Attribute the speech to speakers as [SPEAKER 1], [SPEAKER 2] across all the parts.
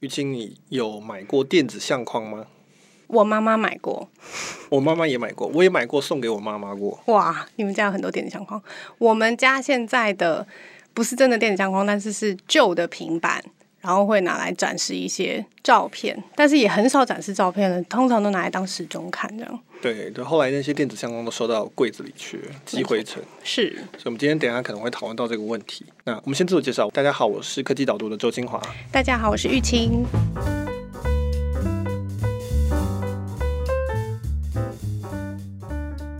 [SPEAKER 1] 郁青，你有买过电子相框吗？
[SPEAKER 2] 我妈妈买过，
[SPEAKER 1] 我妈妈也买过，我也买过，送给我妈妈过。
[SPEAKER 2] 哇，你们家有很多电子相框。我们家现在的不是真的电子相框，但是是旧的平板，然后会拿来展示一些照片，但是也很少展示照片了，通常都拿来当时钟看这样。
[SPEAKER 1] 对，对，后来那些电子相框都收到柜子里去了，积灰尘。
[SPEAKER 2] 是，
[SPEAKER 1] 所以我们今天等一下可能会讨论到这个问题。那我们先自我介绍，大家好，我是科技导读的周清华。
[SPEAKER 2] 大家好，我是玉清。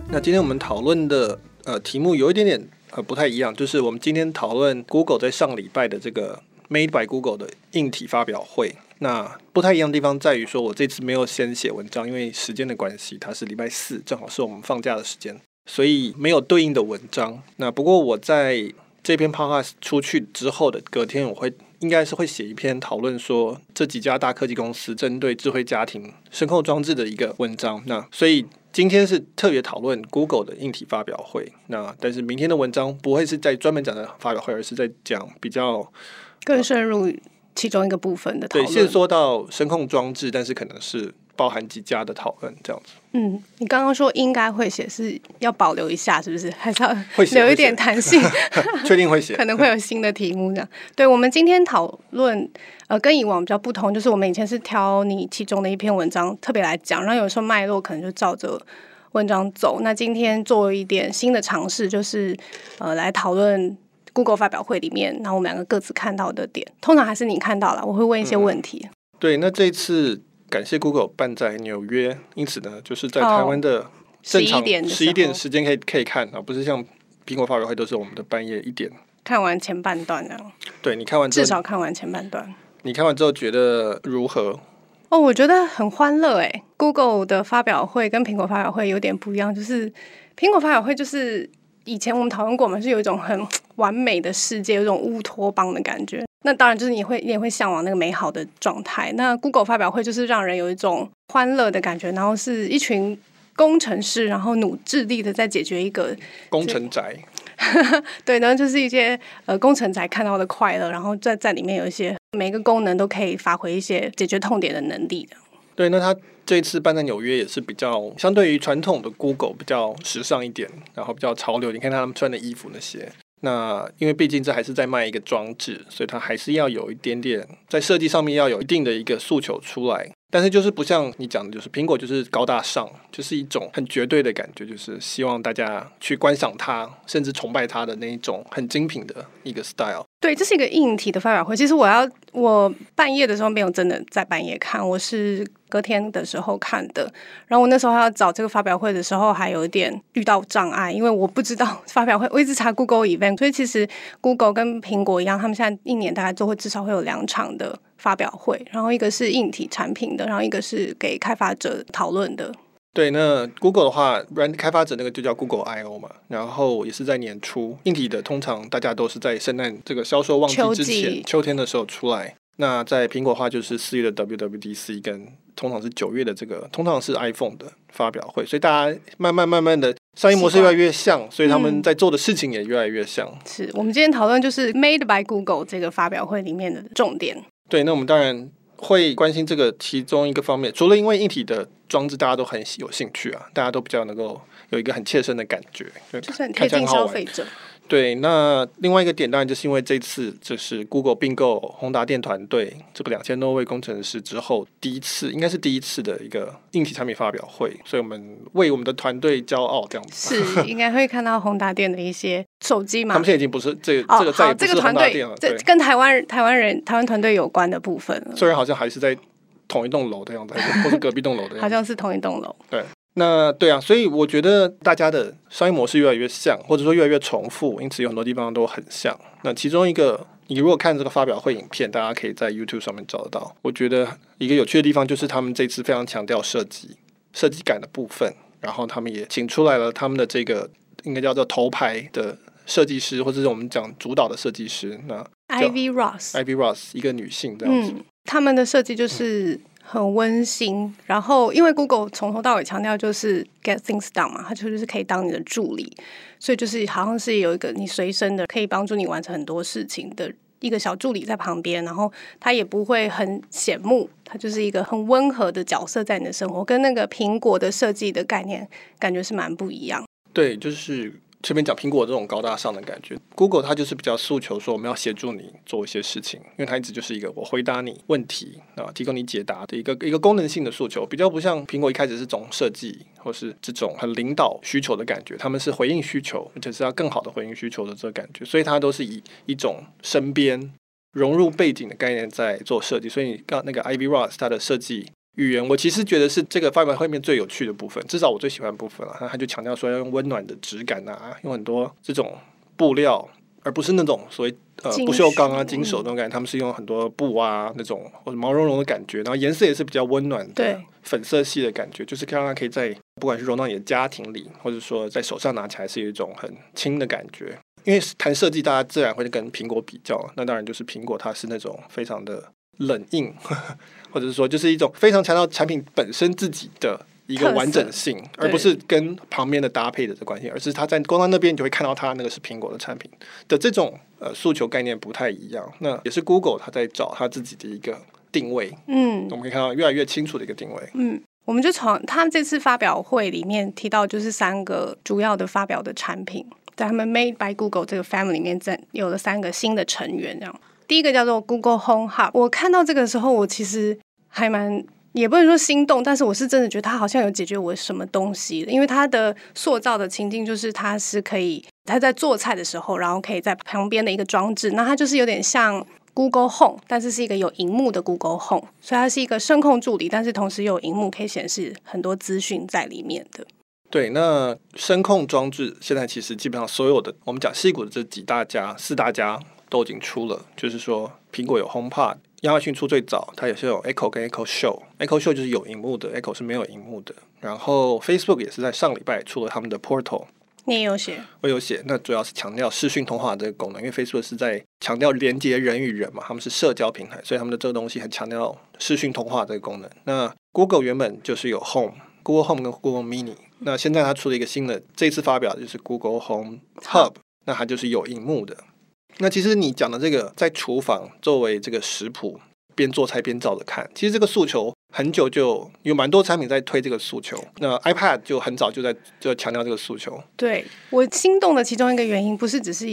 [SPEAKER 1] 那今天我们讨论的呃题目有一点点呃不太一样，就是我们今天讨论 Google 在上礼拜的这个 Made by Google 的硬体发表会。那不太一样的地方在于说，我这次没有先写文章，因为时间的关系，它是礼拜四，正好是我们放假的时间，所以没有对应的文章。那不过我在这篇 Podcast 出去之后的隔天，我会应该是会写一篇讨论说这几家大科技公司针对智慧家庭声控装置的一个文章。那所以。今天是特别讨论 Google 的硬体发表会，那但是明天的文章不会是在专门讲的发表会，而是在讲比较
[SPEAKER 2] 更深入其中一个部分的讨论。
[SPEAKER 1] 对，先说到声控装置，但是可能是包含几家的讨论这样子。
[SPEAKER 2] 嗯，你刚刚说应该会写，是要保留一下，是不是？还是要留一点弹性？
[SPEAKER 1] 确定会写，
[SPEAKER 2] 可能会有新的题目这样。对，我们今天讨论，呃，跟以往比较不同，就是我们以前是挑你其中的一篇文章特别来讲，然后有时候脉络可能就照着文章走。那今天做一点新的尝试，就是呃，来讨论 Google 发表会里面，然后我们两个各自看到的点，通常还是你看到了，我会问一些问题。
[SPEAKER 1] 嗯、对，那这一次。感谢 Google 办在纽约，因此呢，就是在台湾的正常十一点时间可以可以看啊，不是像苹果发表会都是我们的半夜一点
[SPEAKER 2] 看完前半段的。
[SPEAKER 1] 对，你看完
[SPEAKER 2] 至少看完前半段。
[SPEAKER 1] 你看完之后觉得如何？
[SPEAKER 2] 哦，我觉得很欢乐哎。Google 的发表会跟苹果发表会有点不一样，就是苹果发表会就是以前我们讨论过嘛，是有一种很完美的世界，有一种乌托邦的感觉。那当然就是你会，你也会向往那个美好的状态。那 Google 发表会就是让人有一种欢乐的感觉，然后是一群工程师，然后努致力的在解决一个
[SPEAKER 1] 工程宅。
[SPEAKER 2] 对，然后就是一些呃工程宅看到的快乐，然后在在里面有一些每个功能都可以发挥一些解决痛点的能力的。
[SPEAKER 1] 对，那他这一次办在纽约也是比较相对于传统的 Google 比较时尚一点，然后比较潮流。你看他们穿的衣服那些。那因为毕竟这还是在卖一个装置，所以它还是要有一点点在设计上面要有一定的一个诉求出来。但是就是不像你讲的，就是苹果就是高大上，就是一种很绝对的感觉，就是希望大家去观赏它，甚至崇拜它的那一种很精品的一个 style。
[SPEAKER 2] 对，这是一个硬体的发表会。其实我要我半夜的时候没有真的在半夜看，我是隔天的时候看的。然后我那时候要找这个发表会的时候，还有一点遇到障碍，因为我不知道发表会，我一直查 Google Event，所以其实 Google 跟苹果一样，他们现在一年大概都会至少会有两场的发表会，然后一个是硬体产品的，然后一个是给开发者讨论的。
[SPEAKER 1] 对，那 Google 的话，软开发者那个就叫 Google I/O 嘛，然后也是在年初。硬体的通常大家都是在圣诞这个销售旺季之前，秋，秋天的时候出来。那在苹果的话，就是四月的 WWDC 跟通常是九月的这个，通常是 iPhone 的发表会。所以大家慢慢慢慢的商业模式越来越像，所以他们在做的事情也越来越像。
[SPEAKER 2] 是我们今天讨论就是 Made by Google 这个发表会里面的重点。
[SPEAKER 1] 对，那我们当然。会关心这个其中一个方面，除了因为一体的装置大家都很有兴趣啊，大家都比较能够有一个很切身的感觉，
[SPEAKER 2] 就是很贴近消费者。
[SPEAKER 1] 对，那另外一个点当然就是因为这次就是 Google 并购宏达电团队这个两千多位工程师之后，第一次应该是第一次的一个硬体产品发表会，所以我们为我们的团队骄傲，这样子
[SPEAKER 2] 是应该会看到宏达电的一些手机嘛？
[SPEAKER 1] 他们现在已经不是这个、哦、这个在这个团队了，
[SPEAKER 2] 这跟台湾台湾人台湾团队有关的部分，
[SPEAKER 1] 虽然好像还是在同一栋楼的样子，或是隔壁栋楼的样子，
[SPEAKER 2] 好像是同一栋楼，
[SPEAKER 1] 对。那对啊，所以我觉得大家的商业模式越来越像，或者说越来越重复，因此有很多地方都很像。那其中一个，你如果看这个发表会影片，大家可以在 YouTube 上面找得到。我觉得一个有趣的地方就是他们这次非常强调设计、设计感的部分，然后他们也请出来了他们的这个应该叫做头牌的设计师，或者是我们讲主导的设计师。那
[SPEAKER 2] Ivy Ross，Ivy
[SPEAKER 1] Ross 一个女性这样子，
[SPEAKER 2] 嗯，他们的设计就是。很温馨，然后因为 Google 从头到尾强调就是 get things done 嘛，它就是可以当你的助理，所以就是好像是有一个你随身的可以帮助你完成很多事情的一个小助理在旁边，然后他也不会很显目，他就是一个很温和的角色在你的生活，跟那个苹果的设计的概念感觉是蛮不一样。
[SPEAKER 1] 对，就是。这边讲苹果这种高大上的感觉，Google 它就是比较诉求说我们要协助你做一些事情，因为它一直就是一个我回答你问题啊，提供你解答的一个一个功能性的诉求，比较不像苹果一开始是总设计或是这种很领导需求的感觉，他们是回应需求，而且是要更好的回应需求的这个感觉，所以它都是以一种身边融入背景的概念在做设计，所以你刚那个 Ivy Ross 它的设计。语言，我其实觉得是这个发表会面最有趣的部分，至少我最喜欢的部分了。那他就强调说要用温暖的质感啊，用很多这种布料，而不是那种所谓呃不锈钢啊、金属那种感觉。他们是用很多布啊那种或者毛茸茸的感觉，然后颜色也是比较温暖的粉色系的感觉，就是让它可以在不管是融到你的家庭里，或者说在手上拿起来是有一种很轻的感觉。因为谈设计，大家自然会跟苹果比较，那当然就是苹果它是那种非常的冷硬。或者是说，就是一种非常强调产品本身自己的一个完整性，而不是跟旁边的搭配的这关系，而是它在光在那边，你就会看到它那个是苹果的产品的这种呃诉求概念不太一样。那也是 Google 它在找它自己的一个定位。嗯，我们可以看到越来越清楚的一个定位。
[SPEAKER 2] 嗯，我们就从他们这次发表会里面提到，就是三个主要的发表的产品，在他们 Made by Google 这个 family 里面，在有了三个新的成员。这样，第一个叫做 Google Home Hub。我看到这个时候，我其实。还蛮，也不能说心动，但是我是真的觉得它好像有解决我什么东西，因为它的塑造的情境就是它是可以，它在做菜的时候，然后可以在旁边的一个装置，那它就是有点像 Google Home，但是是一个有荧幕的 Google Home，所以它是一个声控助理，但是同时有荧幕可以显示很多资讯在里面的。
[SPEAKER 1] 对，那声控装置现在其实基本上所有的我们讲矽谷的这几大家、四大家都已经出了，就是说苹果有 HomePod。亚马逊出最早，它也是有 Echo 跟 Echo Show。Echo Show 就是有荧幕的，Echo 是没有荧幕的。然后 Facebook 也是在上礼拜出了他们的 Portal。
[SPEAKER 2] 你也有写？
[SPEAKER 1] 我有写。那主要是强调视讯通话这个功能，因为 Facebook 是在强调连接人与人嘛，他们是社交平台，所以他们的这个东西很强调视讯通话这个功能。那 Google 原本就是有 Home，Google Home 跟 Google Mini。那现在它出了一个新的，这次发表的就是 Google Home Hub，那它就是有荧幕的。那其实你讲的这个，在厨房作为这个食谱，边做菜边照着看，其实这个诉求很久就有蛮多产品在推这个诉求。那 iPad 就很早就在就强调这个诉求。
[SPEAKER 2] 对，我心动的其中一个原因，不是只是。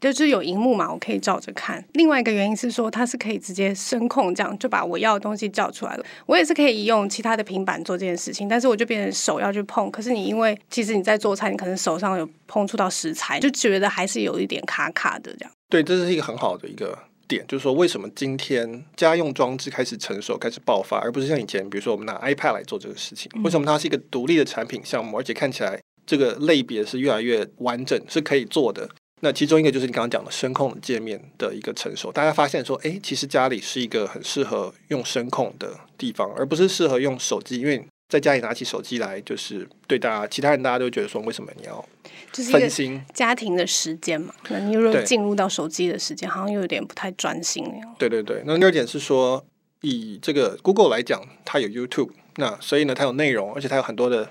[SPEAKER 2] 就是有荧幕嘛，我可以照着看。另外一个原因是说，它是可以直接声控，这样就把我要的东西叫出来了。我也是可以用其他的平板做这件事情，但是我就变成手要去碰。可是你因为其实你在做菜，你可能手上有碰触到食材，就觉得还是有一点卡卡的这样。
[SPEAKER 1] 对，这是一个很好的一个点，就是说为什么今天家用装置开始成熟、开始爆发，而不是像以前，比如说我们拿 iPad 来做这个事情。为什么它是一个独立的产品项目，而且看起来这个类别是越来越完整，是可以做的？那其中一个就是你刚刚讲的声控的界面的一个成熟，大家发现说，哎，其实家里是一个很适合用声控的地方，而不是适合用手机，因为在家里拿起手机来，就是对大家其他人大家都觉得说，为什么你要分心？
[SPEAKER 2] 家庭的时间嘛，可能你如果进入到手机的时间，好像又有点不太专心那样。
[SPEAKER 1] 对对对，那第二点是说，以这个 Google 来讲，它有 YouTube，那所以呢，它有内容，而且它有很多的。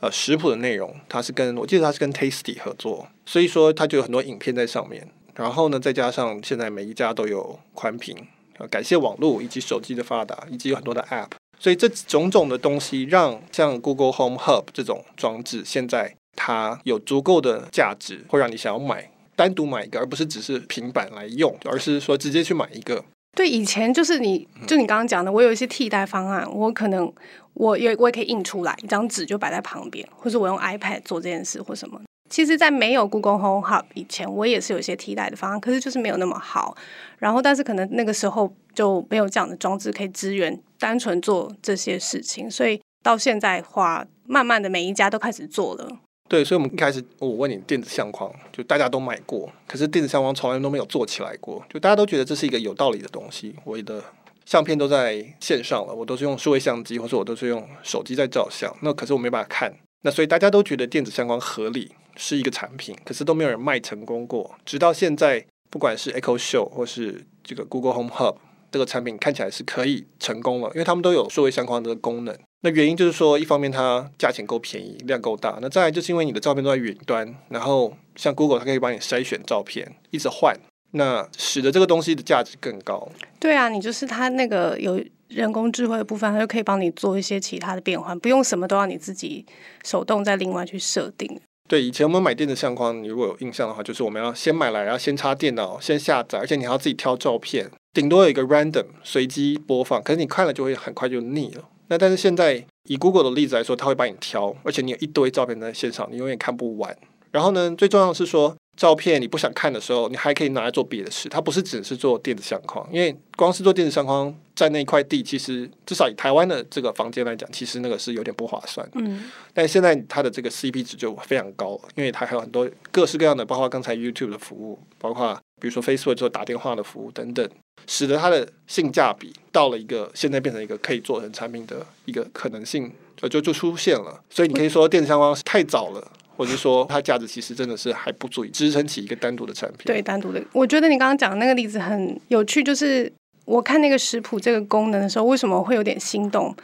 [SPEAKER 1] 呃，食谱的内容，它是跟我记得它是跟 Tasty 合作，所以说它就有很多影片在上面。然后呢，再加上现在每一家都有宽屏，呃，感谢网络以及手机的发达，以及有很多的 App，所以这种种的东西让像 Google Home Hub 这种装置现在它有足够的价值，会让你想要买单独买一个，而不是只是平板来用，而是说直接去买一个。
[SPEAKER 2] 对，以前就是你就你刚刚讲的，我有一些替代方案，我可能。我也我也可以印出来一张纸就摆在旁边，或是我用 iPad 做这件事或什么。其实，在没有 Google Home Hub 以前，我也是有一些替代的方案，可是就是没有那么好。然后，但是可能那个时候就没有这样的装置可以支援单纯做这些事情，所以到现在话，慢慢的每一家都开始做了。
[SPEAKER 1] 对，所以我们一开始我问你电子相框，就大家都买过，可是电子相框从来都没有做起来过，就大家都觉得这是一个有道理的东西。我的。相片都在线上了，我都是用数位相机，或者我都是用手机在照相。那可是我没办法看，那所以大家都觉得电子相框合理是一个产品，可是都没有人卖成功过。直到现在，不管是 Echo Show 或是这个 Google Home Hub 这个产品看起来是可以成功了，因为他们都有数位相框的功能。那原因就是说，一方面它价钱够便宜，量够大。那再来就是因为你的照片都在云端，然后像 Google 它可以帮你筛选照片，一直换。那使得这个东西的价值更高。
[SPEAKER 2] 对啊，你就是它那个有人工智慧的部分，它就可以帮你做一些其他的变换，不用什么都要你自己手动再另外去设定。
[SPEAKER 1] 对，以前我们买电子相框，你如果有印象的话，就是我们要先买来，然后先插电脑，先下载，而且你还要自己挑照片，顶多有一个 random 随机播放，可是你看了就会很快就腻了。那但是现在以 Google 的例子来说，它会帮你挑，而且你有一堆照片在线上，你永远看不完。然后呢，最重要的是说，照片你不想看的时候，你还可以拿来做别的事。它不是只是做电子相框，因为光是做电子相框占那一块地，其实至少以台湾的这个房间来讲，其实那个是有点不划算。嗯。但现在它的这个 CP 值就非常高，因为它还有很多各式各样的，包括刚才 YouTube 的服务，包括比如说 Facebook 做打电话的服务等等，使得它的性价比到了一个现在变成一个可以做成产品的一个可能性，就就就出现了。所以你可以说电子相框是太早了。或者说，它价值其实真的是还不足以支撑起一个单独的产品。
[SPEAKER 2] 对，单独的，我觉得你刚刚讲的那个例子很有趣，就是我看那个食谱这个功能的时候，为什么会有点心动？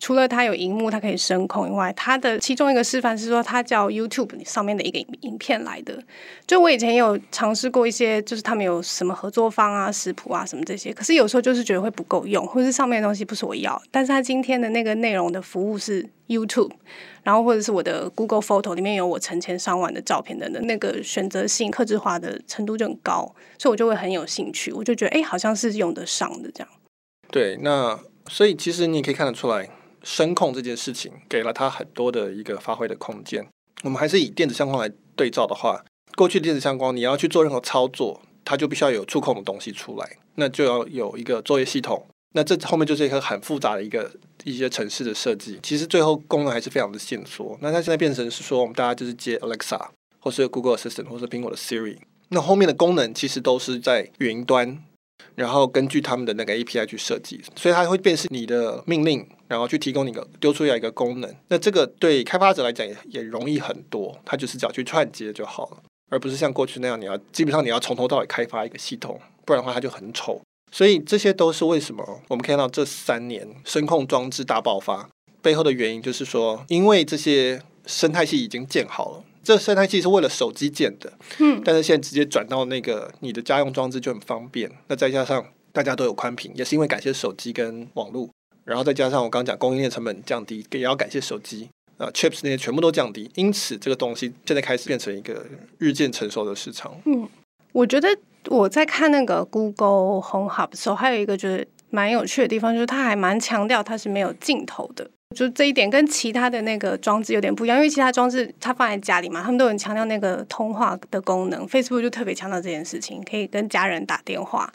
[SPEAKER 2] 除了它有荧幕，它可以声控以外，它的其中一个示范是说，它叫 YouTube 上面的一个影影片来的。就我以前有尝试过一些，就是他们有什么合作方啊、食谱啊什么这些，可是有时候就是觉得会不够用，或是上面的东西不是我要。但是它今天的那个内容的服务是 YouTube，然后或者是我的 Google Photo 里面有我成千上万的照片等等，那个选择性、克制化的程度就很高，所以我就会很有兴趣，我就觉得哎，好像是用得上的这样。
[SPEAKER 1] 对，那所以其实你也可以看得出来。声控这件事情给了它很多的一个发挥的空间。我们还是以电子相框来对照的话，过去电子相框你要去做任何操作，它就必须要有触控的东西出来，那就要有一个作业系统。那这后面就是一个很复杂的一个一些程式的设计。其实最后功能还是非常的限缩。那它现在变成是说，我们大家就是接 Alexa，或是 Google Assistant，或是苹果的 Siri。那后面的功能其实都是在云端，然后根据他们的那个 API 去设计，所以它会辨识你的命令。然后去提供你个丢出来一个功能，那这个对开发者来讲也也容易很多，他就是只要去串接就好了，而不是像过去那样你要基本上你要从头到尾开发一个系统，不然的话它就很丑。所以这些都是为什么我们看到这三年声控装置大爆发背后的原因，就是说因为这些生态系已经建好了，这生态系是为了手机建的，嗯，但是现在直接转到那个你的家用装置就很方便。那再加上大家都有宽屏，也是因为感谢手机跟网络。然后再加上我刚刚讲供应链成本降低，也要感谢手机啊，chips 那些全部都降低，因此这个东西现在开始变成一个日渐成熟的市场。
[SPEAKER 2] 嗯，我觉得我在看那个 Google Home Hub 的时候，还有一个就是蛮有趣的地方，就是它还蛮强调它是没有镜头的，就这一点跟其他的那个装置有点不一样，因为其他装置它放在家里嘛，他们都很强调那个通话的功能，Facebook 就特别强调这件事情，可以跟家人打电话。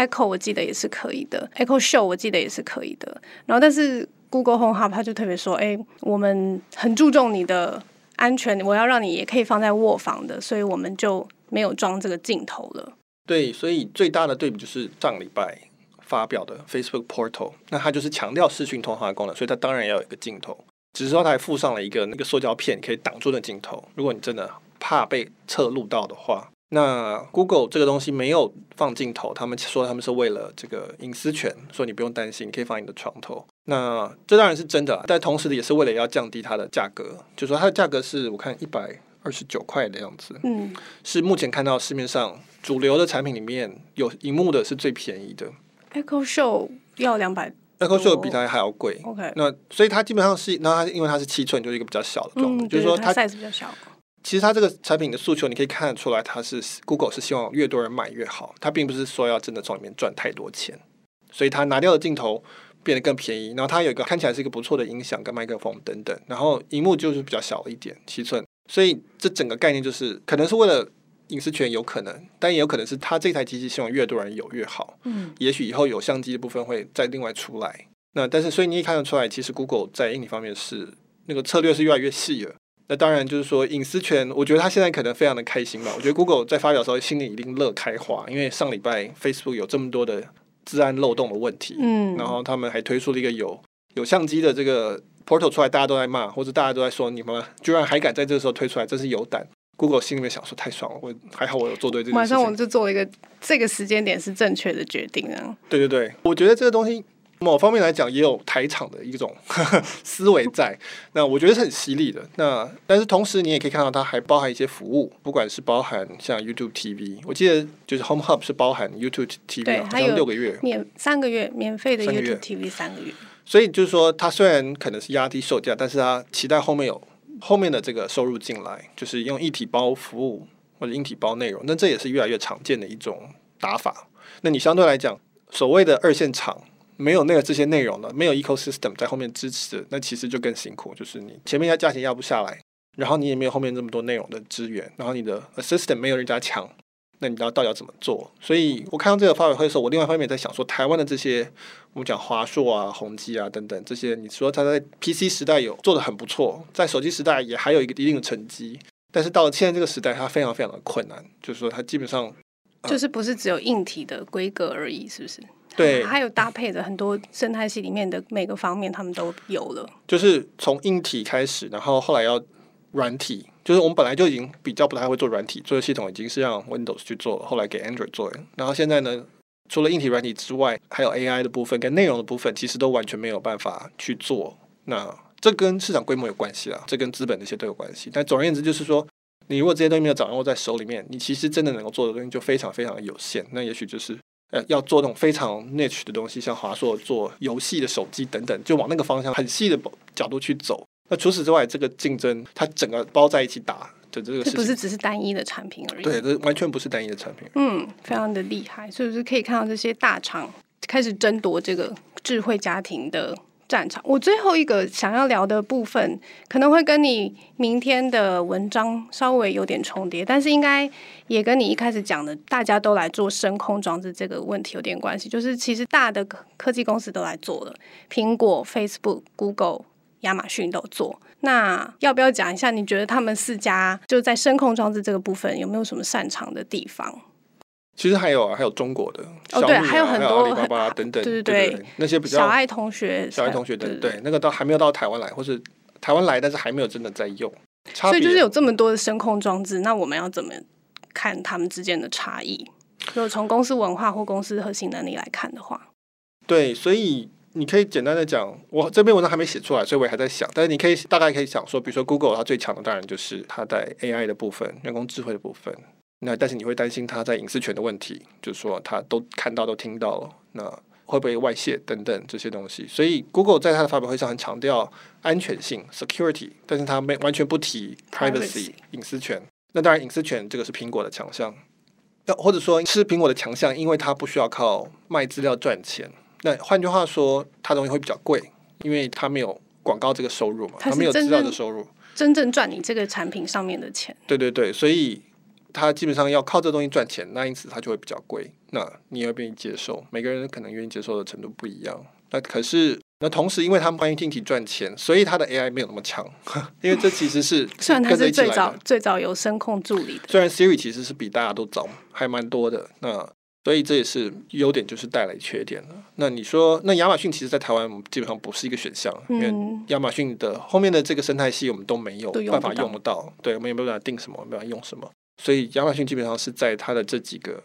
[SPEAKER 2] Echo 我记得也是可以的，Echo Show 我记得也是可以的。然后，但是 Google Home Hub 它就特别说，哎，我们很注重你的安全，我要让你也可以放在卧房的，所以我们就没有装这个镜头了。
[SPEAKER 1] 对，所以最大的对比就是上礼拜发表的 Facebook Portal，那它就是强调视讯通话功能，所以它当然要有一个镜头，只是说它还附上了一个那个塑胶片，可以挡住的镜头。如果你真的怕被侧录到的话。那 Google 这个东西没有放镜头，他们说他们是为了这个隐私权，所以你不用担心，你可以放你的床头。那这当然是真的，但同时的也是为了要降低它的价格，就是说它的价格是我看一百二十九块的样子，嗯，是目前看到市面上主流的产品里面有荧幕的是最便宜的。
[SPEAKER 2] Echo Show 要两百
[SPEAKER 1] ，Echo Show 比它还要贵。
[SPEAKER 2] OK，
[SPEAKER 1] 那所以它基本上是，那它因为它是七寸，就是一个比较小的状态，嗯、就是说它
[SPEAKER 2] size 比较小。
[SPEAKER 1] 其实它这个产品的诉求，你可以看得出来，它是 Google 是希望越多人买越好，它并不是说要真的从里面赚太多钱，所以它拿掉的镜头变得更便宜，然后它有一个看起来是一个不错的音响跟麦克风等等，然后荧幕就是比较小了一点，七寸，所以这整个概念就是可能是为了隐私权，有可能，但也有可能是它这台机器希望越多人有越好，嗯，也许以后有相机的部分会再另外出来，那但是所以你也看得出来，其实 Google 在硬体方面是那个策略是越来越细了。那当然就是说隐私权，我觉得他现在可能非常的开心吧。我觉得 Google 在发表的时候心里一定乐开花，因为上礼拜 Facebook 有这么多的治安漏洞的问题，嗯，然后他们还推出了一个有有相机的这个 Portal 出来，大家都在骂，或者大家都在说你们居然还敢在这个时候推出来，真是有胆。Google 心里面想说太爽了，我还好我有做对这个。马上
[SPEAKER 2] 我们就做了一个这个时间点是正确的决定啊。
[SPEAKER 1] 对对对，我觉得这个东西某方面来讲，也有台场的一种呵 呵思维在。那我觉得是很犀利的。那但是同时，你也可以看到它还包含一些服务，不管是包含像 YouTube TV，我记得就是 Home Hub 是包含 YouTube TV，好像六个月
[SPEAKER 2] 免三个月免费的 YouTube TV 三个月。
[SPEAKER 1] 所以就是说，它虽然可能是压低售价，但是它期待后面有后面的这个收入进来，就是用一体包服务或者一体包内容。那这也是越来越常见的一种打法。那你相对来讲，所谓的二线厂。没有那个这些内容了，没有 ecosystem 在后面支持，那其实就更辛苦。就是你前面要价钱压不下来，然后你也没有后面这么多内容的资源，然后你的 assistant 没有人家强，那你知道到底要怎么做？所以我看到这个发表会的时候，我另外一方面也在想说，台湾的这些我们讲华硕啊、宏基啊等等这些，你说他在 PC 时代有做的很不错，在手机时代也还有一个一定的成绩，但是到了现在这个时代，它非常非常的困难，就是说它基本上、
[SPEAKER 2] 就是不是只有硬体的规格而已，是不是？
[SPEAKER 1] 对，
[SPEAKER 2] 还有搭配的很多生态系里面的每个方面，他们都有了。
[SPEAKER 1] 就是从硬体开始，然后后来要软体，就是我们本来就已经比较不太会做软体，做的系统已经是让 Windows 去做了，后来给 Android 做。然后现在呢，除了硬体、软体之外，还有 AI 的部分跟内容的部分，其实都完全没有办法去做。那这跟市场规模有关系啊，这跟资本那些都有关系。但总而言之，就是说，你如果这些东西没有掌握在手里面，你其实真的能够做的东西就非常非常的有限。那也许就是。呃，要做那种非常 niche 的东西，像华硕做游戏的手机等等，就往那个方向很细的角度去走。那除此之外，这个竞争它整个包在一起打就这个是，
[SPEAKER 2] 不是只是单一的产品而已。
[SPEAKER 1] 对，这完全不是单一的产品。
[SPEAKER 2] 嗯，非常的厉害，所以是可以看到这些大厂开始争夺这个智慧家庭的。战场，我最后一个想要聊的部分可能会跟你明天的文章稍微有点重叠，但是应该也跟你一开始讲的大家都来做声控装置这个问题有点关系。就是其实大的科技公司都来做了，苹果、Facebook、Google、亚马逊都做。那要不要讲一下？你觉得他们四家就在声控装置这个部分有没有什么擅长的地方？
[SPEAKER 1] 其实还有啊，还有中国的
[SPEAKER 2] 哦，对，还有很多
[SPEAKER 1] 阿里巴巴 等等，
[SPEAKER 2] 对
[SPEAKER 1] 对对，那些比较
[SPEAKER 2] 小爱同学、
[SPEAKER 1] 小爱同学等，对，那个到还没有到台湾来，或是台湾来，但是还没有真的在用。
[SPEAKER 2] 所以就是有这么多的声控装置，那我们要怎么看他们之间的差异？就从公司文化或公司核心能力来看的话，
[SPEAKER 1] 对，所以你可以简单的讲，我这篇文章还没写出来，所以我还在想。但是你可以大概可以想说，比如说 Google 它最强的当然就是它在 AI 的部分，人工智慧的部分。那但是你会担心他在隐私权的问题，就是说他都看到都听到了，那会不会外泄等等这些东西？所以 Google 在他的发表会上很强调安全性 （security），但是他没完全不提 privacy 隐私权。那当然隐私权这个是苹果的强项，那或者说是苹果的强项，因为它不需要靠卖资料赚钱。那换句话说，它东西会比较贵，因为它没有广告这个收入嘛，它没有资料的收入，
[SPEAKER 2] 真正赚你这个产品上面的钱。
[SPEAKER 1] 对对对，所以。他基本上要靠这东西赚钱，那因此它就会比较贵。那你也愿意接受？每个人可能愿意接受的程度不一样。那可是，那同时，因为他们关于听体赚钱，所以他的 AI 没有那么强。因为这其实是
[SPEAKER 2] 虽然他是最早最早有声控助理的，
[SPEAKER 1] 虽然 Siri 其实是比大家都早，还蛮多的。那所以这也是优点，就是带来缺点了。那你说，那亚马逊其实，在台湾基本上不是一个选项，嗯、因为亚马逊的后面的这个生态系我们都没有办法用得到。对，我们也没有办法定什么，没办法用什么。所以亚马逊基本上是在它的这几个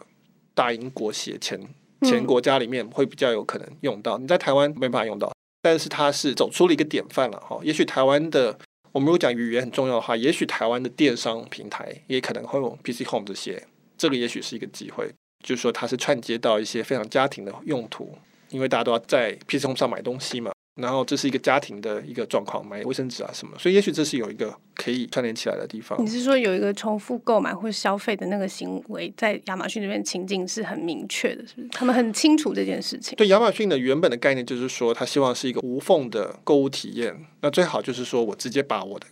[SPEAKER 1] 大英国协前前国家里面会比较有可能用到，你在台湾没办法用到，但是它是走出了一个典范了哈。也许台湾的我们如果讲语言很重要的话，也许台湾的电商平台也可能会用 PC Home 这些，这个也许是一个机会，就是说它是串接到一些非常家庭的用途，因为大家都要在 PC Home 上买东西嘛。然后这是一个家庭的一个状况，买卫生纸啊什么，所以也许这是有一个可以串联起来的地方。
[SPEAKER 2] 你是说有一个重复购买或消费的那个行为，在亚马逊这边情境是很明确的，是不是？他们很清楚这件事情。
[SPEAKER 1] 对，亚马逊的原本的概念就是说，他希望是一个无缝的购物体验。那最好就是说我直接把我的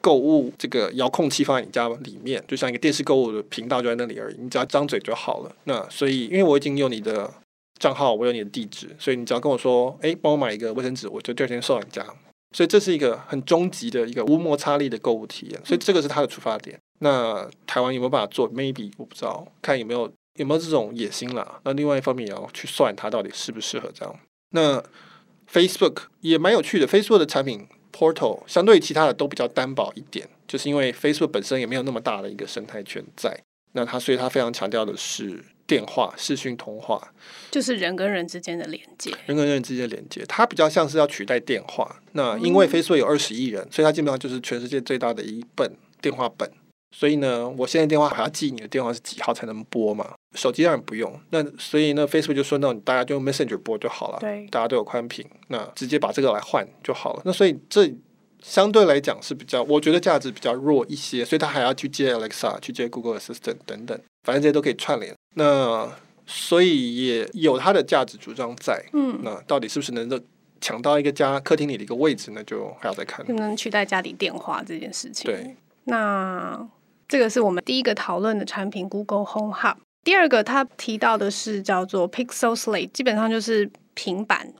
[SPEAKER 1] 购物这个遥控器放在你家里面，就像一个电视购物的频道就在那里而已，你只要张嘴就好了。那所以，因为我已经有你的。账号我有你的地址，所以你只要跟我说，哎，帮我买一个卫生纸，我就第二天送到你家。所以这是一个很终极的一个无摩擦力的购物体验，所以这个是它的出发点。那台湾有没有办法做？Maybe 我不知道，看有没有有没有这种野心啦。那另外一方面也要去算它到底适不适合这样。那 Facebook 也蛮有趣的，Facebook 的产品 Portal 相对于其他的都比较单薄一点，就是因为 Facebook 本身也没有那么大的一个生态圈在。那它所以它非常强调的是。电话、视讯通话，
[SPEAKER 2] 就是人跟人之间的连接，
[SPEAKER 1] 人跟人之间的连接，它比较像是要取代电话。那因为 Facebook 有二十亿人，嗯，所以它基本上就是全世界最大的一本电话本。所以呢，我现在电话还要记你的电话是几号才能拨嘛？手机当然不用。那所以呢，Facebook 就说那大家就用 Messenger 拨就好了。
[SPEAKER 2] 对，
[SPEAKER 1] 大家都有宽屏，那直接把这个来换就好了。那所以这相对来讲是比较，我觉得价值比较弱一些。所以他还要去接 Alexa，去接 Google Assistant 等等，反正这些都可以串联。那所以也有它的价值主张在。嗯，那到底是不是能够抢到一个家客厅里的一个位置呢？就还要再看。
[SPEAKER 2] 能不能取代家里电话这件事情？
[SPEAKER 1] 对，
[SPEAKER 2] 那。这个是我们第一个讨论的产品，Google Home Hub。第二个，他提到的是叫做 Pixel Slate，基本上就是平板，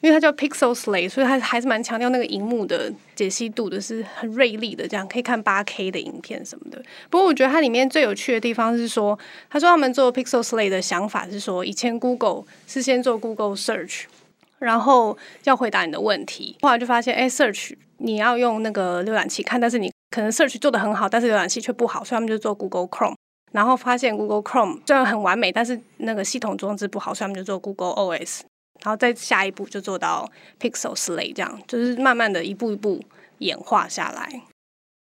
[SPEAKER 2] 因为它叫 Pixel Slate，所以它还是蛮强调那个荧幕的解析度的，是很锐利的，这样可以看八 K 的影片什么的。不过我觉得它里面最有趣的地方是说，他说他们做 Pixel Slate 的想法是说，以前 Google 是先做 Google Search，然后要回答你的问题，后来就发现，哎，Search 你要用那个浏览器看，但是你可能 search 做得很好，但是浏览器却不好，所以他们就做 Google Chrome。然后发现 Google Chrome 虽然很完美，但是那个系统装置不好，所以他们就做 Google OS。然后再下一步就做到 Pixel Slate，这样就是慢慢的一步一步演化下来。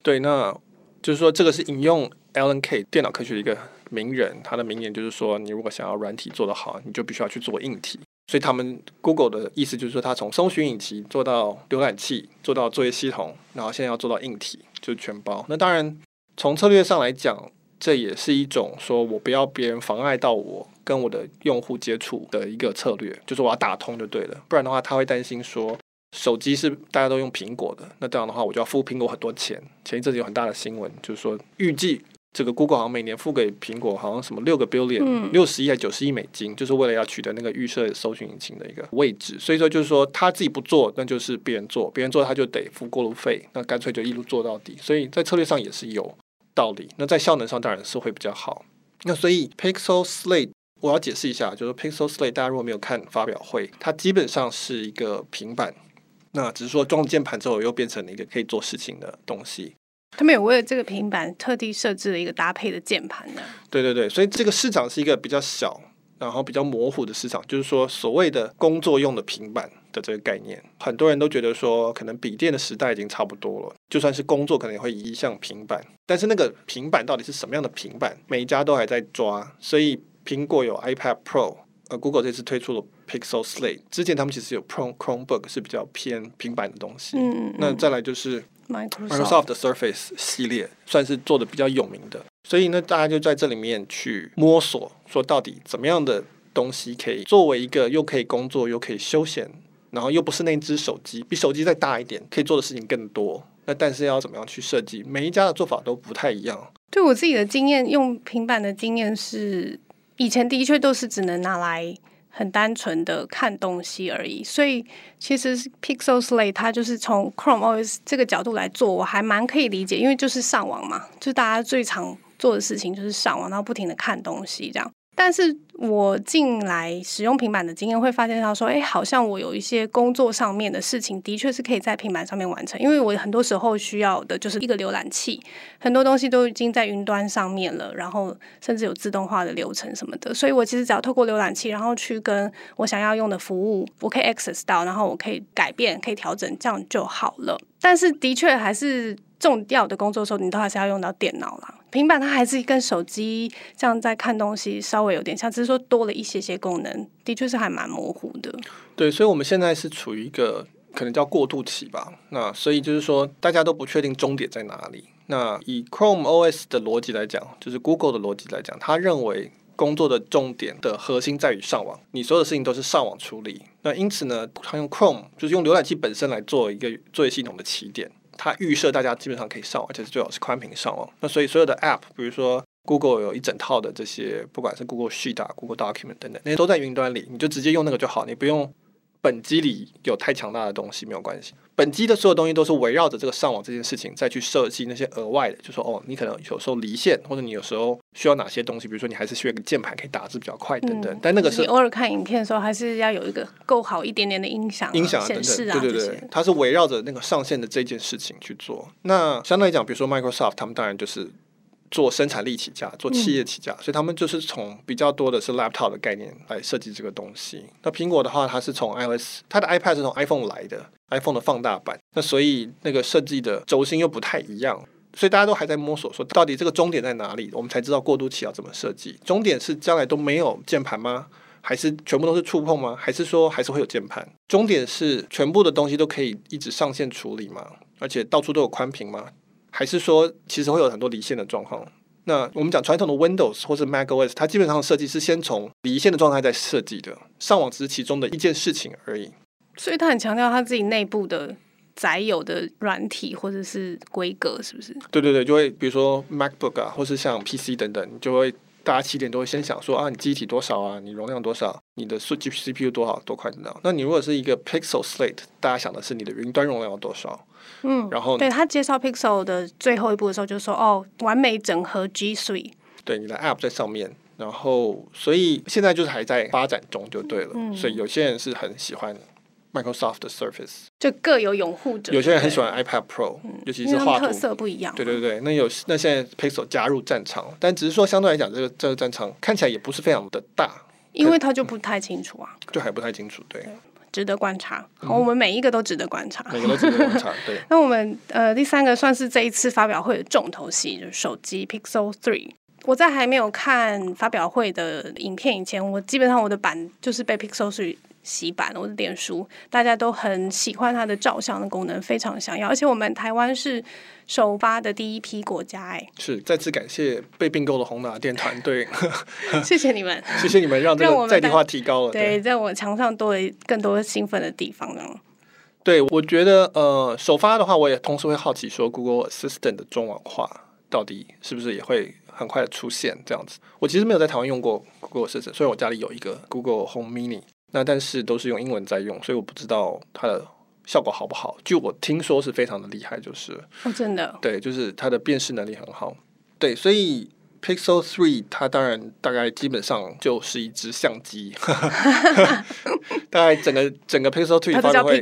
[SPEAKER 1] 对，那就是说这个是引用 Alan Kay 电脑科学的一个名人，他的名言就是说，你如果想要软体做得好，你就必须要去做硬体。所以他们 Google 的意思就是说，他从搜寻引擎做到浏览器，做到作业系统，然后现在要做到硬体，就是全包。那当然，从策略上来讲，这也是一种说我不要别人妨碍到我跟我的用户接触的一个策略，就是我要打通就对了。不然的话，他会担心说，手机是大家都用苹果的，那这样的话我就要付苹果很多钱。前一阵子有很大的新闻，就是说预计。这个 Google 好像每年付给苹果好像什么六个 billion，六十亿还九十亿美金，就是为了要取得那个预设搜寻引擎的一个位置。所以说就是说他自己不做，那就是别人做，别人做他就得付过路费，那干脆就一路做到底。所以在策略上也是有道理。那在效能上当然是会比较好。那所以 Pixel Slate 我要解释一下，就是 Pixel Slate 大家如果没有看发表会，它基本上是一个平板，那只是说装了键盘之后又变成了一个可以做事情的东西。
[SPEAKER 2] 他们有为了这个平板特地设置了一个搭配的键盘呢。
[SPEAKER 1] 对对对，所以这个市场是一个比较小，然后比较模糊的市场，就是说所谓的工作用的平板的这个概念，很多人都觉得说，可能笔电的时代已经差不多了，就算是工作可能也会移向平板，但是那个平板到底是什么样的平板，每一家都还在抓。所以苹果有 iPad Pro，呃，Google 这次推出了 Pixel Slate，之前他们其实有 Chrome Chromebook 是比较偏平板的东西。嗯，嗯，嗯，那再来就是。Microsoft 的 Surface 系列算是做的比较有名的，所以呢，大家就在这里面去摸索，说到底怎么样的东西可以作为一个又可以工作又可以休闲，然后又不是那只手机，比手机再大一点，可以做的事情更多。那但是要怎么样去设计？每一家的做法都不太一样。
[SPEAKER 2] 对我自己的经验，用平板的经验是，以前的确都是只能拿来。很单纯的看东西而已，所以其实 Pixel Slate 它就是从 Chrome OS 这个角度来做，我还蛮可以理解，因为就是上网嘛，就大家最常做的事情就是上网，然后不停的看东西这样。但是我进来使用平板的经验会发现到说，哎，好像我有一些工作上面的事情，的确是可以在平板上面完成，因为我很多时候需要的就是一个浏览器，很多东西都已经在云端上面了，然后甚至有自动化的流程什么的，所以我其实只要透过浏览器，然后去跟我想要用的服务，我可以 access 到，然后我可以改变，可以调整，这样就好了。但是的确还是。重要的工作的时候，你都还是要用到电脑啦。平板它还是跟手机这样在看东西，稍微有点像，只是说多了一些些功能，的确是还蛮模糊的。
[SPEAKER 1] 对，所以我们现在是处于一个可能叫过渡期吧。那所以就是说，大家都不确定终点在哪里。那以 Chrome OS 的逻辑来讲，就是 Google 的逻辑来讲，他认为工作的重点的核心在于上网，你所有的事情都是上网处理。那因此呢，他用 Chrome 就是用浏览器本身来做一个作业系统的起点。它预设大家基本上可以上网，而且是最好是宽屏上网。那所以所有的 App，比如说 Google 有一整套的这些，不管是 Google Sheet 啊、Google Document 等等，那些都在云端里，你就直接用那个就好，你不用。本机里有太强大的东西没有关系，本机的所有东西都是围绕着这个上网这件事情再去设计那些额外的，就说哦，你可能有时候离线，或者你有时候需要哪些东西，比如说你还是需要一个键盘可以打字比较快等等。嗯、但那个是
[SPEAKER 2] 你偶尔看影片的时候，还是要有一个够好一点点的音响、
[SPEAKER 1] 音响显示啊，对对对，它是围绕着那个上线的这件事情去做。那相对来讲，比如说 Microsoft，他们当然就是做生产力起家，做企业起家，
[SPEAKER 2] 嗯、
[SPEAKER 1] 所以他们就是从比较多的是 laptop 的概念来设计这个东西。那苹果的话，它是从 iOS，它的 iPad 是从 iPhone 来的，iPhone 的放大版。那所以那个设计的轴心又不太一样，所以大家都还在摸索，说到底这个终点在哪里，我们才知道过渡期要怎么设计。终点是将来都没有键盘吗？还是全部都是触碰吗？还是说还是会有键盘？终点是全部的东西都可以一直上线处理吗？而且到处都有宽屏吗？还是说其实会有很多离线的状况？那我们讲传统的 Windows 或是 macOS，它基本上设计是先从离线的状态在设计的，上网只是其中的一件事情而已。
[SPEAKER 2] 所以他很强调他自己内部的载有的软体或者是规格，是不是？
[SPEAKER 1] 对对对，就会比如说 MacBook 啊，或是像 PC 等等，你就会。大家起点都会先想说啊，你机体多少啊？你容量多少？你的数据 CPU 多少多快的？那你如果是一个 Pixel Slate，大家想的是你的云端容量有多少？
[SPEAKER 2] 嗯，
[SPEAKER 1] 然后
[SPEAKER 2] 对他介绍 Pixel 的最后一步的时候，就说哦，完美整合 G Suite，
[SPEAKER 1] 对，你的 App 在上面，然后所以现在就是还在发展中就对了。
[SPEAKER 2] 嗯，
[SPEAKER 1] 所以有些人是很喜欢。Microsoft 的 Surface
[SPEAKER 2] 就各有拥护者，
[SPEAKER 1] 有些人很喜欢 iPad Pro，
[SPEAKER 2] 嗯，
[SPEAKER 1] 尤其是画图
[SPEAKER 2] 特色不一样。
[SPEAKER 1] 对对对，那有那现在 Pixel 加入战场，但只是说相对来讲，这个这个战场看起来也不是非常的大，
[SPEAKER 2] 因为它就不太清楚啊，
[SPEAKER 1] 就还不太清楚，对，
[SPEAKER 2] 对值得观察。好，我们每一个都值得观察，
[SPEAKER 1] 嗯、每个都值得观察。对，
[SPEAKER 2] 那我们呃第三个算是这一次发表会的重头戏，就是手机 Pixel Three。我在还没有看发表会的影片以前，我基本上我的版就是被 Pixel Three。洗版，我的脸书，大家都很喜欢它的照相的功能，非常想要。而且我们台湾是首发的第一批国家，哎，
[SPEAKER 1] 是再次感谢被并购的宏达电团队
[SPEAKER 2] 谢谢你们，
[SPEAKER 1] 谢谢你们让这个在地化提高了。
[SPEAKER 2] 对，对在我墙上多了更多兴奋的地方呢。
[SPEAKER 1] 对，我觉得呃，首发的话，我也同时会好奇说，Google Assistant 的中文化到底是不是也会很快的出现这样子？我其实没有在台湾用过 Google Assistant，所以我家里有一个 Google Home Mini。那但是都是用英文在用，所以我不知道它的效果好不好。据我听说是非常的厉害，就是
[SPEAKER 2] 哦，真的，对，
[SPEAKER 1] 就是它的辨识能力很好。对，所以 Pixel Three 它当然大概基本上就是一支相机，大概整个整个 Pixel Three 发表会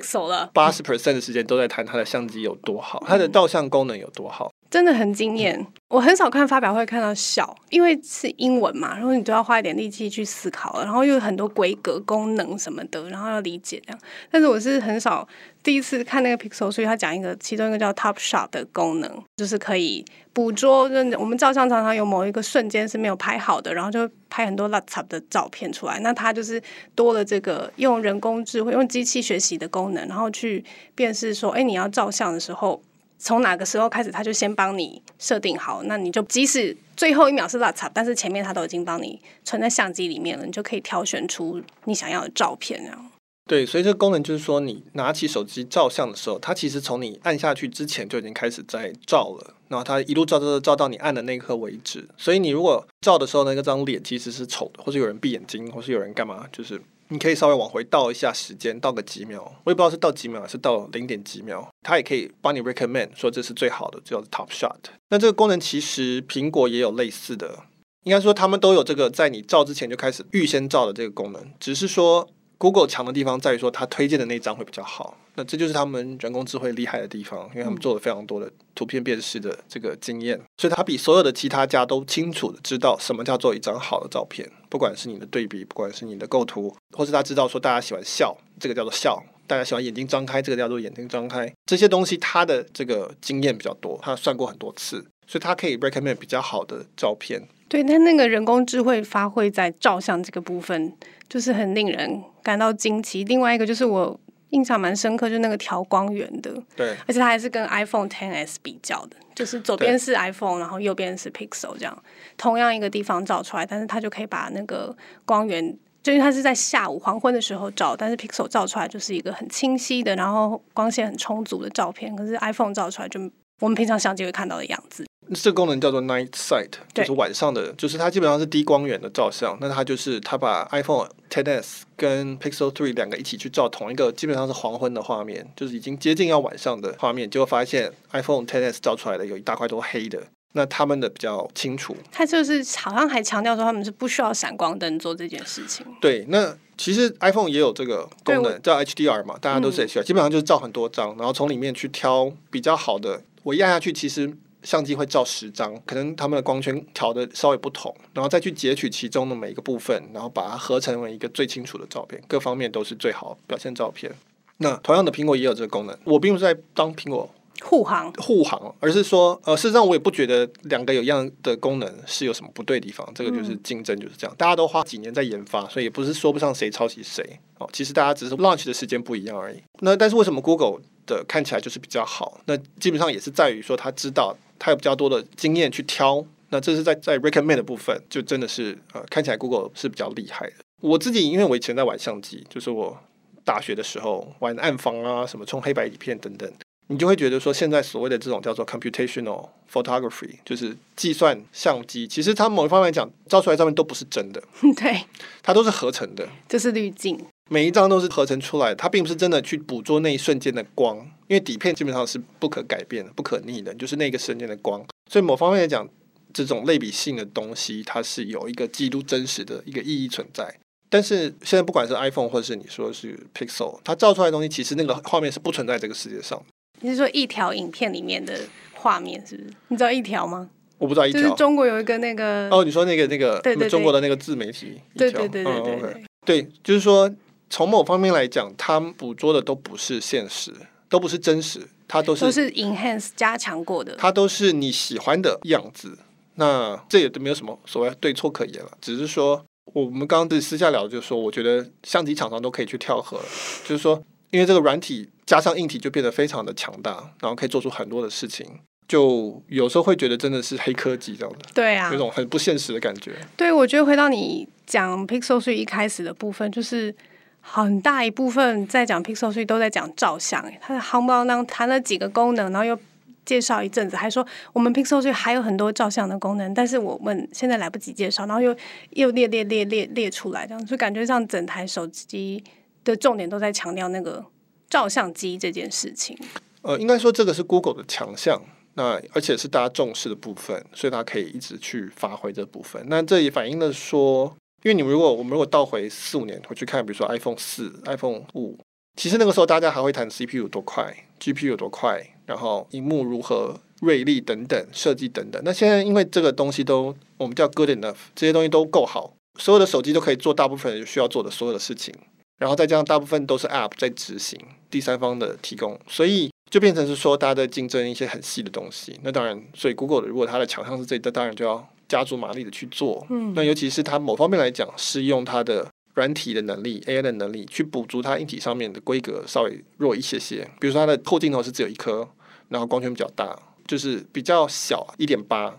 [SPEAKER 1] 八十 percent 的时间都在谈它的相机有多好，它的照相功能有多好。
[SPEAKER 2] 真的很惊艳，我很少看发表会看到笑，因为是英文嘛，然后你都要花一点力气去思考了，然后又有很多规格、功能什么的，然后要理解这样。但是我是很少第一次看那个 Pixel，所以他讲一个其中一个叫 Top Shot 的功能，就是可以捕捉，就我们照相常常有某一个瞬间是没有拍好的，然后就拍很多 laptop 的照片出来。那它就是多了这个用人工智慧、用机器学习的功能，然后去辨识说，哎，你要照相的时候。从哪个时候开始，他就先帮你设定好，那你就即使最后一秒是拉扯但是前面他都已经帮你存在相机里面了，你就可以挑选出你想要的照片。这样
[SPEAKER 1] 对，所以这个功能就是说，你拿起手机照相的时候，它其实从你按下去之前就已经开始在照了，然后它一路照照照照到你按的那一刻为止。所以你如果照的时候那个张脸其实是丑的，或是有人闭眼睛，或是有人干嘛，就是。你可以稍微往回倒一下时间，倒个几秒，我也不知道是倒几秒还是倒零点几秒，它也可以帮你 recommend 说这是最好的，叫做 top shot。那这个功能其实苹果也有类似的，应该说他们都有这个在你照之前就开始预先照的这个功能，只是说。Google 强的地方在于说，它推荐的那张会比较好。那这就是他们人工智慧厉害的地方，因为他们做了非常多的图片辨识的这个经验，所以它比所有的其他家都清楚的知道什么叫做一张好的照片。不管是你的对比，不管是你的构图，或是他知道说大家喜欢笑，这个叫做笑；大家喜欢眼睛张开，这个叫做眼睛张开。这些东西它的这个经验比较多，他算过很多次，所以它可以 recommend 比较好的照片。
[SPEAKER 2] 对，那那个人工智慧发挥在照相这个部分，就是很令人感到惊奇。另外一个就是我印象蛮深刻，就是那个调光源的，
[SPEAKER 1] 对，而
[SPEAKER 2] 且它还是跟 iPhone XS 比较的，就是左边是 iPhone，然后右边是 Pixel，这样同样一个地方照出来，但是它就可以把那个光源，就是它是在下午黄昏的时候照，但是 Pixel 照出来就是一个很清晰的，然后光线很充足的照片，可是 iPhone 照出来就我们平常相机会看到的样子。
[SPEAKER 1] 这个功能叫做 Night Sight，就是晚上的，就是它基本上是低光源的照相。那它就是它把 iPhone XS 跟 Pixel 3两个一起去照同一个，基本上是黄昏的画面，就是已经接近要晚上的画面，结果发现 iPhone XS 照出来的有一大块都黑的。那他们的比较清楚。它
[SPEAKER 2] 就是好像还强调说他们是不需要闪光灯做这件事情。
[SPEAKER 1] 对，那其实 iPhone 也有这个功能叫 HDR 嘛，大家都是 HDR，、嗯、基本上就是照很多张，然后从里面去挑比较好的。我压下去，其实相机会照十张，可能他们的光圈调的稍微不同，然后再去截取其中的每一个部分，然后把它合成为一个最清楚的照片，各方面都是最好表现照片。那同样的，苹果也有这个功能。我并不是在当苹果
[SPEAKER 2] 护航
[SPEAKER 1] 护航，而是说，呃，事实上我也不觉得两个有一样的功能是有什么不对的地方。这个就是竞争就是这样，大家都花几年在研发，所以也不是说不上谁抄袭谁哦。其实大家只是 launch 的时间不一样而已。那但是为什么 Google 的看起来就是比较好？那基本上也是在于说他知道他有比较多的经验去挑。那这是在在 recommend 的部分，就真的是呃看起来 Google 是比较厉害的。我自己因为我以前在玩相机，就是我大学的时候玩暗房啊，什么冲黑白底片等等。你就会觉得说，现在所谓的这种叫做 computational photography，就是计算相机，其实它某一方面来讲，照出来照片都不是真的，
[SPEAKER 2] 对，
[SPEAKER 1] 它都是合成的，
[SPEAKER 2] 这是滤镜，
[SPEAKER 1] 每一张都是合成出来的，它并不是真的去捕捉那一瞬间的光，因为底片基本上是不可改变的、不可逆的，就是那个瞬间的光，所以某方面来讲，这种类比性的东西，它是有一个极度真实的一个意义存在。但是现在不管是 iPhone 或者是你说是 Pixel，它照出来的东西，其实那个画面是不存在这个世界上。
[SPEAKER 2] 你是说一条影片里面的画面是不是？你知道一条吗？
[SPEAKER 1] 我不知道一条。
[SPEAKER 2] 就是中国有一个那个
[SPEAKER 1] 哦，你说那个那个
[SPEAKER 2] 对对对，
[SPEAKER 1] 中国的那个自媒体一
[SPEAKER 2] 条，对对对
[SPEAKER 1] 对对对，就是说从某方面来讲，他们捕捉的都不是现实，都不是真实，它都是
[SPEAKER 2] 都是 enhance 加强过的，
[SPEAKER 1] 它都是你喜欢的样子。那这也都没有什么所谓对错可言了，只是说我们刚刚在私下聊，就是说我觉得相机厂商都可以去跳河了，就是说因为这个软体。加上硬体就变得非常的强大，然后可以做出很多的事情，就有时候会觉得真的是黑科技这样的，
[SPEAKER 2] 对啊，
[SPEAKER 1] 有种很不现实的感觉。
[SPEAKER 2] 对，我觉得回到你讲 Pixel 3一开始的部分，就是很大一部分在讲 Pixel 3都在讲照相，他在夯不啷当谈了几个功能，然后又介绍一阵子，还说我们 Pixel 3还有很多照相的功能，但是我们现在来不及介绍，然后又又列列列列列出来，这样就感觉像整台手机的重点都在强调那个。照相机这件事情，
[SPEAKER 1] 呃，应该说这个是 Google 的强项，那而且是大家重视的部分，所以它可以一直去发挥这部分。那这也反映了说，因为你们如果我们如果倒回四五年回去看，比如说 iPhone 四、iPhone 五，其实那个时候大家还会谈 CPU 有多快，GPU 有多快，然后荧幕如何锐利等等设计等等。那现在因为这个东西都我们叫 good enough，这些东西都够好，所有的手机都可以做大部分需要做的所有的事情。然后再加上大部分都是 App 在执行，第三方的提供，所以就变成是说大家在竞争一些很细的东西。那当然，所以 Google 的如果它的强项是这，那当然就要加足马力的去做。嗯，那尤其是它某方面来讲，是用它的软体的能力、AI 的能力去补足它硬体上面的规格稍微弱一些些。比如说它的后镜头是只有一颗，然后光圈比较大，就是比较小，一点八。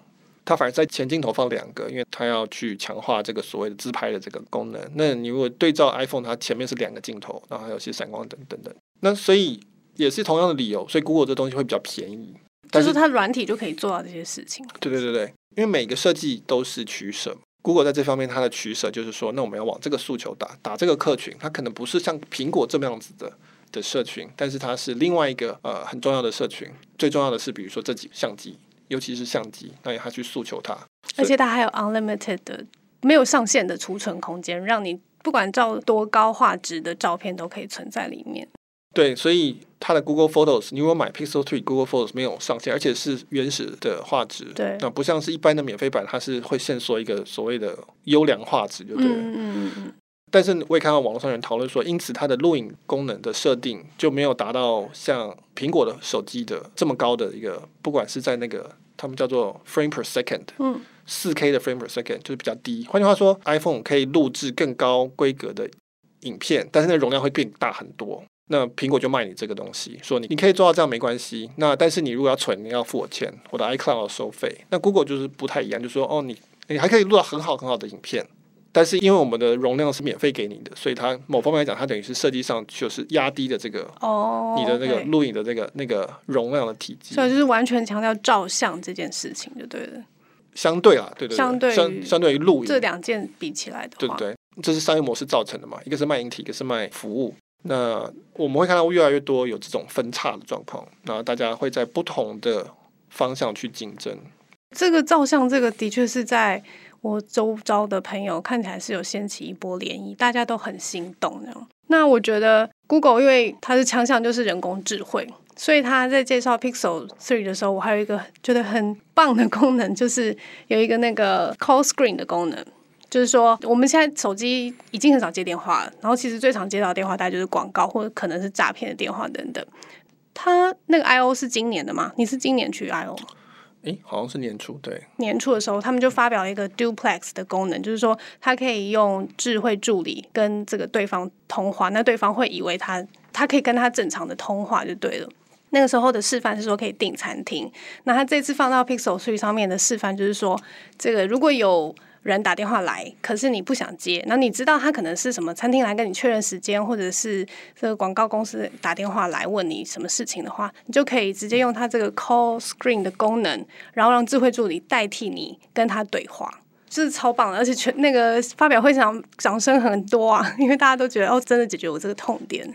[SPEAKER 1] 它反而在前镜头放两个，因为它要去强化这个所谓的自拍的这个功能。那你如果对照 iPhone，它前面是两个镜头，然后还有些闪光灯等等。那所以也是同样的理由，所以 Google 这东西会比较便宜。但是
[SPEAKER 2] 就是它软体就可以做到这些事情。
[SPEAKER 1] 对对对对，因为每个设计都是取舍。Google 在这方面它的取舍就是说，那我们要往这个诉求打，打这个客群，它可能不是像苹果这么样子的的社群，但是它是另外一个呃很重要的社群。最重要的是，比如说这几个相机。尤其是相机，那他去诉求它，
[SPEAKER 2] 而且它还有 unlimited 的没有上限的储存空间，让你不管照多高画质的照片都可以存在里面。
[SPEAKER 1] 对，所以它的 Google Photos，你如果买 Pixel Three Google Photos 没有上限，而且是原始的画质，
[SPEAKER 2] 对，
[SPEAKER 1] 那不像是一般的免费版，它是会限缩一个所谓的优良画质，就对了。嗯嗯嗯。但是我也看到网络上有人讨论说，因此它的录影功能的设定就没有达到像苹果的手机的这么高的一个，不管是在那个他们叫做 frame per second，嗯，四 K 的 frame per second 就是比较低。换句话说，iPhone 可以录制更高规格的影片，但是那容量会变大很多。那苹果就卖你这个东西，说你你可以做到这样没关系。那但是你如果要存，你要付我钱，我的 iCloud 要收费。那 Google 就是不太一样，就是说哦，你你还可以录到很好很好的影片。但是因为我们的容量是免费给你的，所以它某方面来讲，它等于是设计上就是压低的这个哦，你的那个录影的那个那个容量的体积，
[SPEAKER 2] 所以就是完全强调照相这件事情就对了。
[SPEAKER 1] 相对啊，对对，对，
[SPEAKER 2] 相对
[SPEAKER 1] 相相对于录影
[SPEAKER 2] 这两件比起来的话，
[SPEAKER 1] 对对，这是商业模式造成的嘛？一个是卖硬体，一个是卖服务。那我们会看到越来越多有这种分叉的状况，然后大家会在不同的方向去竞争。
[SPEAKER 2] 这个照相，这个的确是在。我周遭的朋友看起来是有掀起一波涟漪，大家都很心动，这样。那我觉得 Google 因为它的强项就是人工智慧，所以他在介绍 Pixel 3的时候，我还有一个觉得很棒的功能，就是有一个那个 Call Screen 的功能，就是说我们现在手机已经很少接电话了，然后其实最常接到电话大概就是广告或者可能是诈骗的电话等等。它那个 I/O 是今年的吗？你是今年去 I/O
[SPEAKER 1] 吗？好像是年初，对，
[SPEAKER 2] 年初的时候，他们就发表了一个 Duplex 的功能，就是说它可以用智慧助理跟这个对方通话，那对方会以为他他可以跟他正常的通话就对了。那个时候的示范是说可以订餐厅，那他这次放到 Pixel 3上面的示范就是说，这个如果有。人打电话来，可是你不想接，那你知道他可能是什么餐厅来跟你确认时间，或者是这个广告公司打电话来问你什么事情的话，你就可以直接用他这个 Call Screen 的功能，然后让智慧助理代替你跟他对话，就是超棒的，而且全那个发表会上掌声很多啊，因为大家都觉得哦，真的解决我这个痛点。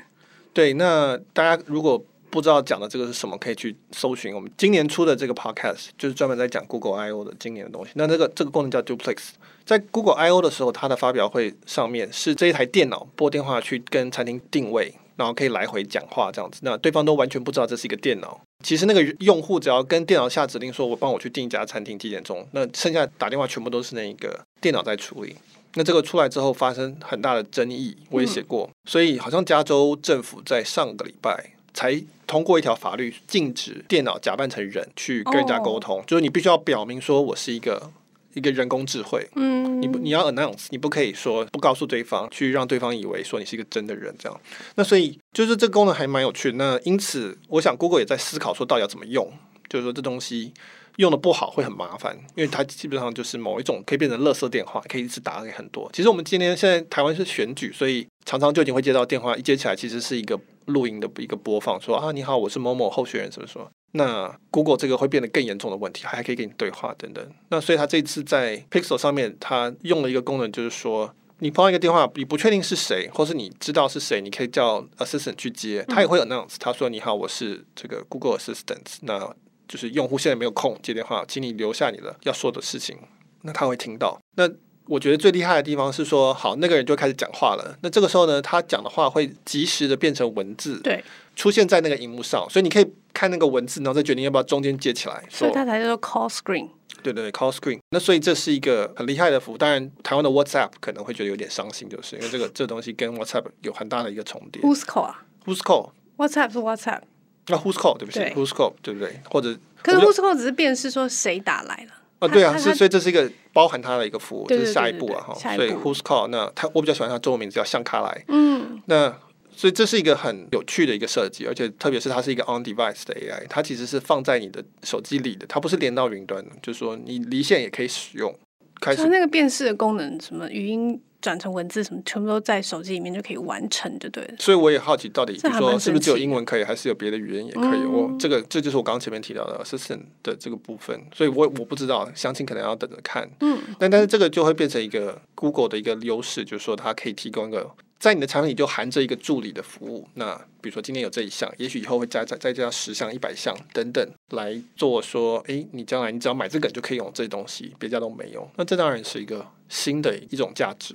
[SPEAKER 1] 对，那大家如果不知道讲的这个是什么，可以去搜寻我们今年出的这个 podcast，就是专门在讲 Google I/O 的今年的东西。那这个这个功能叫 Duplex，在 Google I/O 的时候，它的发表会上面是这一台电脑拨电话去跟餐厅定位，然后可以来回讲话这样子。那对方都完全不知道这是一个电脑。其实那个用户只要跟电脑下指令说，我帮我去订一家餐厅几点钟，那剩下打电话全部都是那一个电脑在处理。那这个出来之后发生很大的争议，我也写过。所以好像加州政府在上个礼拜。才通过一条法律，禁止电脑假扮成人去跟人家沟通，oh. 就是你必须要表明说我是一个一个人工智慧，嗯、mm.，你不你要 announce，你不可以说不告诉对方，去让对方以为说你是一个真的人这样。那所以就是这个功能还蛮有趣的。那因此，我想 Google 也在思考说到底要怎么用，就是说这东西。用的不好会很麻烦，因为它基本上就是某一种可以变成垃圾电话，可以一直打给很多。其实我们今天现在台湾是选举，所以常常就已经会接到电话，一接起来其实是一个录音的一个播放，说啊你好，我是某某候选人，怎么说？那 Google 这个会变得更严重的问题，还可以跟你对话等等。那所以他这次在 Pixel 上面，他用了一个功能，就是说你碰到一个电话，你不确定是谁，或是你知道是谁，你可以叫 Assistant 去接，他也会 announce，他说你好，我是这个 Google Assistant，那。就是用户现在没有空接电话，请你留下你的要说的事情，那他会听到。那我觉得最厉害的地方是说，好，那个人就开始讲话了。那这个时候呢，他讲的话会及时的变成文字，对，出现在那个荧幕上，所以你可以看那个文字，然后再决定要不要中间接起来。
[SPEAKER 2] 所以它才叫做 call screen。
[SPEAKER 1] 对对对，call screen。那所以这是一个很厉害的服务。当然，台湾的 WhatsApp 可能会觉得有点伤心，就是因为这个这个东西跟 WhatsApp 有很大的一个重叠。
[SPEAKER 2] Who's call 啊
[SPEAKER 1] ？Who's call？WhatsApp
[SPEAKER 2] 是 WhatsApp。
[SPEAKER 1] 那、啊、Who's call 对不对？Who's call 对不对？或者
[SPEAKER 2] 可是 Who's call 只是辨识说谁打来了。
[SPEAKER 1] 啊，对啊，是所以这是一个包含它的一个服务，这是下一步啊哈。所以 Who's call 那它我比较喜欢它中文名字叫向卡来。嗯。那所以这是一个很有趣的一个设计，而且特别是它是一个 on device 的 AI，它其实是放在你的手机里的，它不是连到云端的，就是说你离线也可以使用。开始
[SPEAKER 2] 那个辨识的功能，什么语音。转成文字什么，全部都在手机里面就可以完成，就对了。
[SPEAKER 1] 所以我也好奇，到底比如说是不是只有英文可以，还是有别的语言也可以？嗯、我这个这就是我刚刚前面提到的 assistant 的这个部分，所以我我不知道，详情可能要等着看。嗯，但但是这个就会变成一个 Google 的一个优势，就是说它可以提供一个在你的产品里就含着一个助理的服务。那比如说今天有这一项，也许以后会加再再加十项、一百项等等来做说，诶，你将来你只要买这个就可以用这东西，别家都没有。那这当然是一个新的一种价值。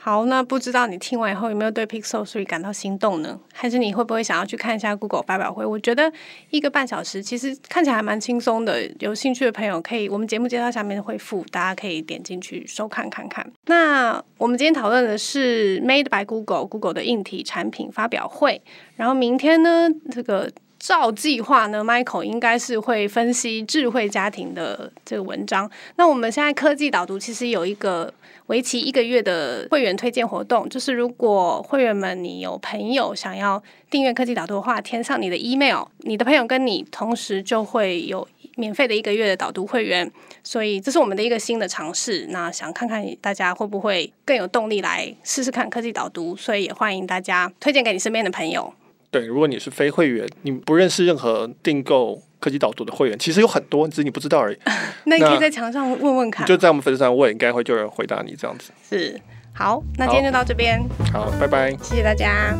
[SPEAKER 2] 好，那不知道你听完以后有没有对 Pixel 3感到心动呢？还是你会不会想要去看一下 Google 发表会？我觉得一个半小时其实看起来还蛮轻松的。有兴趣的朋友可以，我们节目介绍下面会附，大家可以点进去收看看看。那我们今天讨论的是 Made by Google，Google 的硬体产品发表会。然后明天呢，这个。照计划呢，Michael 应该是会分析智慧家庭的这个文章。那我们现在科技导读其实有一个为期一个月的会员推荐活动，就是如果会员们你有朋友想要订阅科技导读的话，填上你的 email，你的朋友跟你同时就会有免费的一个月的导读会员。所以这是我们的一个新的尝试。那想看看大家会不会更有动力来试试看科技导读，所以也欢迎大家推荐给你身边的朋友。
[SPEAKER 1] 对，如果你是非会员，你不认识任何订购科技导读的会员，其实有很多，只是你不知道而已。
[SPEAKER 2] 那你可以在墙上问问看，
[SPEAKER 1] 就在我们粉丝上问，应该会就有人回答你这样子。
[SPEAKER 2] 是，好，那今天就到这边。
[SPEAKER 1] 好，好，拜拜，
[SPEAKER 2] 谢谢大家。